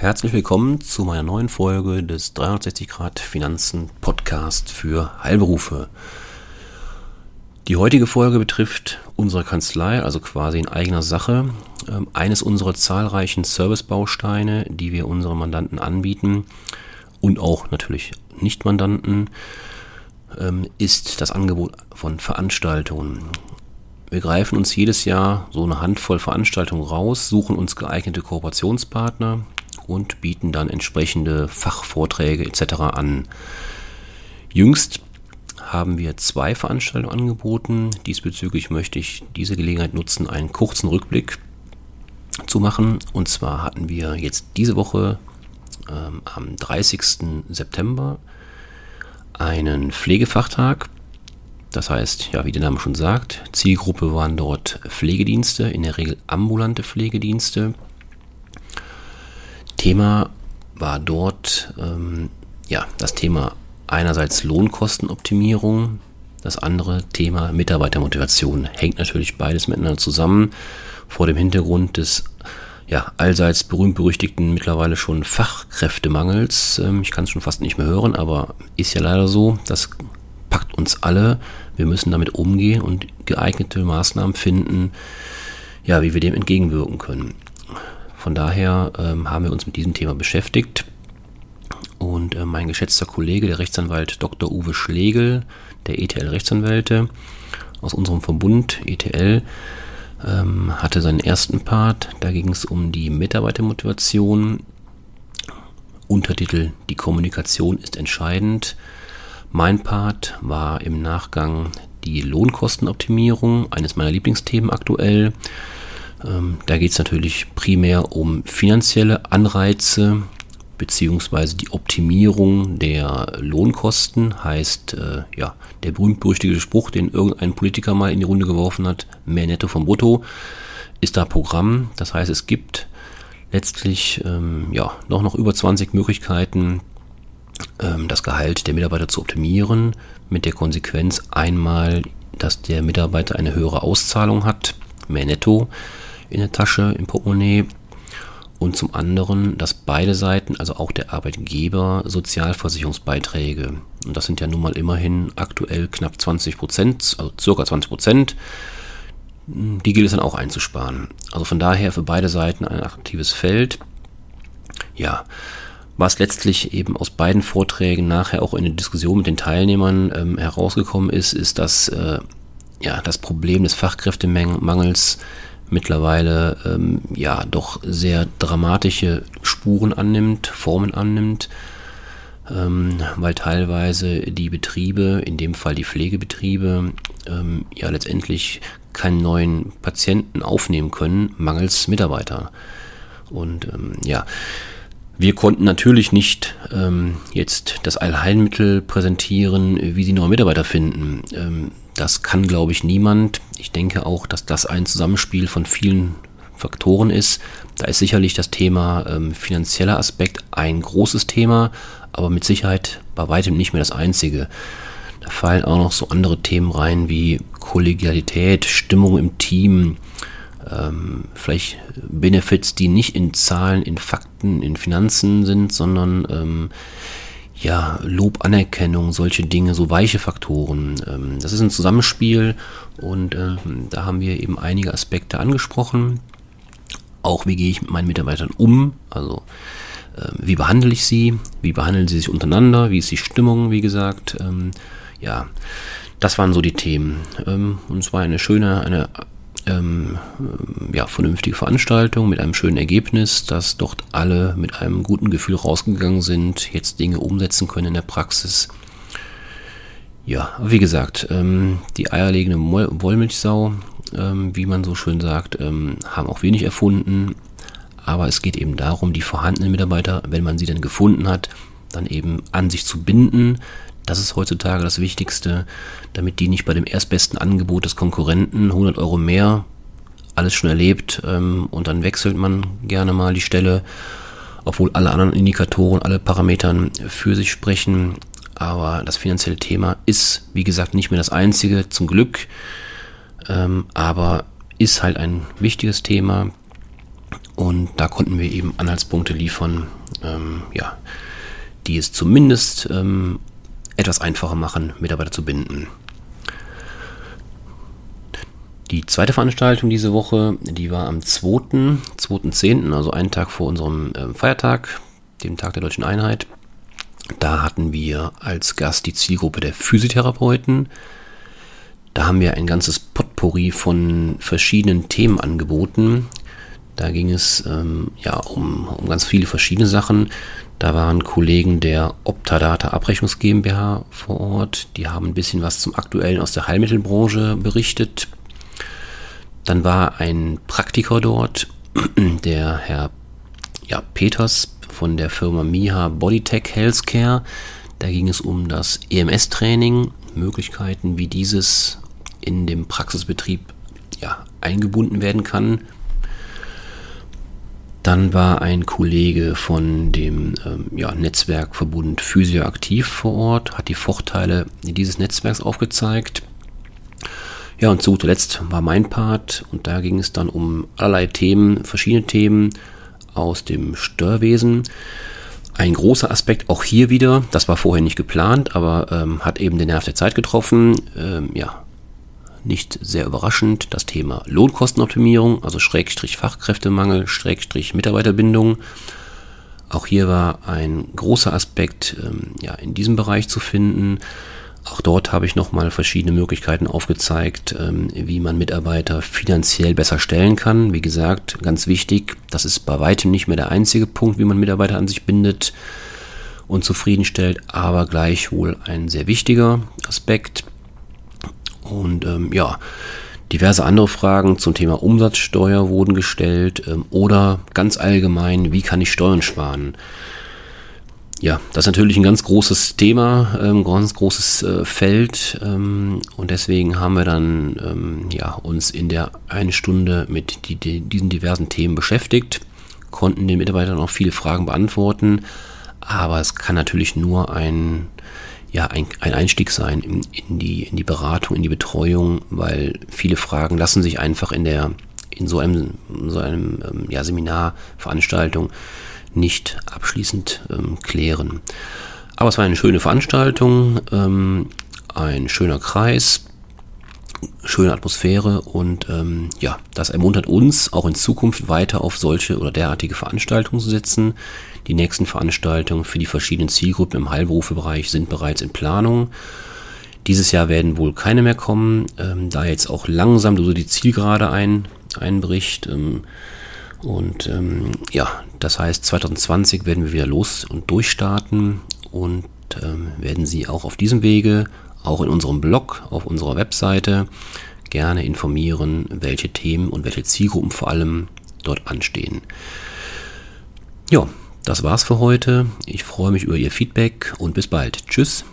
Herzlich willkommen zu meiner neuen Folge des 360 Grad Finanzen Podcast für Heilberufe. Die heutige Folge betrifft unsere Kanzlei, also quasi in eigener Sache, ähm, eines unserer zahlreichen Servicebausteine, die wir unseren Mandanten anbieten und auch natürlich Nicht-Mandanten, ähm, ist das Angebot von Veranstaltungen. Wir greifen uns jedes Jahr so eine Handvoll Veranstaltungen raus, suchen uns geeignete Kooperationspartner und bieten dann entsprechende Fachvorträge etc. an. Jüngst haben wir zwei Veranstaltungen angeboten. Diesbezüglich möchte ich diese Gelegenheit nutzen, einen kurzen Rückblick zu machen. Und zwar hatten wir jetzt diese Woche ähm, am 30. September einen Pflegefachtag. Das heißt, ja, wie der Name schon sagt, Zielgruppe waren dort Pflegedienste, in der Regel ambulante Pflegedienste. Thema war dort ähm, ja, das Thema einerseits Lohnkostenoptimierung, das andere Thema Mitarbeitermotivation. Hängt natürlich beides miteinander zusammen vor dem Hintergrund des ja, allseits berühmt-berüchtigten mittlerweile schon Fachkräftemangels. Ähm, ich kann es schon fast nicht mehr hören, aber ist ja leider so. Das packt uns alle. Wir müssen damit umgehen und geeignete Maßnahmen finden, ja, wie wir dem entgegenwirken können. Von daher ähm, haben wir uns mit diesem Thema beschäftigt. Und äh, mein geschätzter Kollege, der Rechtsanwalt Dr. Uwe Schlegel, der ETL Rechtsanwälte aus unserem Verbund ETL, ähm, hatte seinen ersten Part. Da ging es um die Mitarbeitermotivation. Untertitel Die Kommunikation ist entscheidend. Mein Part war im Nachgang die Lohnkostenoptimierung, eines meiner Lieblingsthemen aktuell. Ähm, da geht es natürlich primär um finanzielle Anreize beziehungsweise die Optimierung der Lohnkosten, heißt äh, ja der berühmt-berüchtigte Spruch, den irgendein Politiker mal in die Runde geworfen hat, mehr Netto vom Brutto, ist da Programm. Das heißt, es gibt letztlich ähm, ja noch, noch über 20 Möglichkeiten, ähm, das Gehalt der Mitarbeiter zu optimieren, mit der Konsequenz einmal, dass der Mitarbeiter eine höhere Auszahlung hat, mehr Netto, in der Tasche, im Portemonnaie. Und zum anderen, dass beide Seiten, also auch der Arbeitgeber, Sozialversicherungsbeiträge, und das sind ja nun mal immerhin aktuell knapp 20 Prozent, also circa 20 Prozent, die gilt es dann auch einzusparen. Also von daher für beide Seiten ein aktives Feld. Ja, was letztlich eben aus beiden Vorträgen nachher auch in der Diskussion mit den Teilnehmern ähm, herausgekommen ist, ist, dass äh, ja, das Problem des Fachkräftemangels mittlerweile ähm, ja doch sehr dramatische Spuren annimmt, Formen annimmt, ähm, weil teilweise die Betriebe, in dem Fall die Pflegebetriebe, ähm, ja letztendlich keinen neuen Patienten aufnehmen können, mangels Mitarbeiter. Und ähm, ja, wir konnten natürlich nicht ähm, jetzt das Allheilmittel präsentieren, wie sie neue Mitarbeiter finden. Ähm, das kann, glaube ich, niemand. Ich denke auch, dass das ein Zusammenspiel von vielen Faktoren ist. Da ist sicherlich das Thema ähm, finanzieller Aspekt ein großes Thema, aber mit Sicherheit bei weitem nicht mehr das einzige. Da fallen auch noch so andere Themen rein wie Kollegialität, Stimmung im Team, ähm, vielleicht Benefits, die nicht in Zahlen, in Fakten, in Finanzen sind, sondern ähm, ja, Lob, Anerkennung, solche Dinge, so weiche Faktoren. Ähm, das ist ein Zusammenspiel und äh, da haben wir eben einige Aspekte angesprochen. Auch wie gehe ich mit meinen Mitarbeitern um, also äh, wie behandle ich sie, wie behandeln sie sich untereinander, wie ist die Stimmung, wie gesagt. Ähm, ja, das waren so die Themen. Ähm, und es war eine schöne, eine ähm, ja, vernünftige Veranstaltung mit einem schönen Ergebnis, dass dort alle mit einem guten Gefühl rausgegangen sind, jetzt Dinge umsetzen können in der Praxis. Ja, wie gesagt, ähm, die eierlegende Wollmilchsau, ähm, wie man so schön sagt, ähm, haben auch wenig erfunden. Aber es geht eben darum, die vorhandenen Mitarbeiter, wenn man sie dann gefunden hat, dann eben an sich zu binden, das ist heutzutage das Wichtigste, damit die nicht bei dem erstbesten Angebot des Konkurrenten 100 Euro mehr alles schon erlebt ähm, und dann wechselt man gerne mal die Stelle, obwohl alle anderen Indikatoren, alle Parametern für sich sprechen. Aber das finanzielle Thema ist, wie gesagt, nicht mehr das einzige, zum Glück, ähm, aber ist halt ein wichtiges Thema. Und da konnten wir eben Anhaltspunkte liefern, ähm, ja, die es zumindest etwas einfacher machen, Mitarbeiter zu binden. Die zweite Veranstaltung diese Woche, die war am 2.10., 2.10., also einen Tag vor unserem äh, Feiertag, dem Tag der Deutschen Einheit. Da hatten wir als Gast die Zielgruppe der Physiotherapeuten. Da haben wir ein ganzes Potpourri von verschiedenen Themen angeboten. Da ging es ähm, ja um, um ganz viele verschiedene Sachen. Da waren Kollegen der Optadata Abrechnungs GmbH vor Ort. Die haben ein bisschen was zum Aktuellen aus der Heilmittelbranche berichtet. Dann war ein Praktiker dort, der Herr ja, Peters von der Firma Miha Bodytech Healthcare. Da ging es um das EMS-Training, Möglichkeiten, wie dieses in dem Praxisbetrieb ja, eingebunden werden kann. Dann war ein Kollege von dem ähm, ja, Netzwerkverbund Physio aktiv vor Ort, hat die Vorteile dieses Netzwerks aufgezeigt. Ja, und zu guter Letzt war mein Part und da ging es dann um allerlei Themen, verschiedene Themen aus dem Steuerwesen. Ein großer Aspekt auch hier wieder, das war vorher nicht geplant, aber ähm, hat eben den Nerv der Zeit getroffen. Ähm, ja, nicht sehr überraschend, das Thema Lohnkostenoptimierung, also Schrägstrich Fachkräftemangel, Schrägstrich Mitarbeiterbindung. Auch hier war ein großer Aspekt ähm, ja, in diesem Bereich zu finden. Auch dort habe ich nochmal verschiedene Möglichkeiten aufgezeigt, ähm, wie man Mitarbeiter finanziell besser stellen kann. Wie gesagt, ganz wichtig, das ist bei weitem nicht mehr der einzige Punkt, wie man Mitarbeiter an sich bindet und zufriedenstellt, aber gleichwohl ein sehr wichtiger Aspekt. Und ähm, ja, diverse andere Fragen zum Thema Umsatzsteuer wurden gestellt ähm, oder ganz allgemein, wie kann ich Steuern sparen? Ja, das ist natürlich ein ganz großes Thema, ein ähm, ganz großes äh, Feld ähm, und deswegen haben wir dann ähm, ja, uns in der einen Stunde mit die, die, diesen diversen Themen beschäftigt, konnten den Mitarbeitern auch viele Fragen beantworten, aber es kann natürlich nur ein ja, ein, ein Einstieg sein in, in, die, in die Beratung, in die Betreuung, weil viele Fragen lassen sich einfach in der in so einem, so einem ähm, ja, Seminar, Veranstaltung nicht abschließend ähm, klären. Aber es war eine schöne Veranstaltung, ähm, ein schöner Kreis, schöne Atmosphäre und ähm, ja, das ermuntert uns auch in Zukunft weiter auf solche oder derartige Veranstaltungen zu setzen. Die nächsten Veranstaltungen für die verschiedenen Zielgruppen im Heilberufebereich sind bereits in Planung. Dieses Jahr werden wohl keine mehr kommen, ähm, da jetzt auch langsam so die Zielgerade ein, einbricht. Ähm, und ähm, ja, das heißt, 2020 werden wir wieder los und durchstarten und ähm, werden Sie auch auf diesem Wege, auch in unserem Blog, auf unserer Webseite, gerne informieren, welche Themen und welche Zielgruppen vor allem dort anstehen. Ja, das war's für heute. Ich freue mich über Ihr Feedback und bis bald. Tschüss.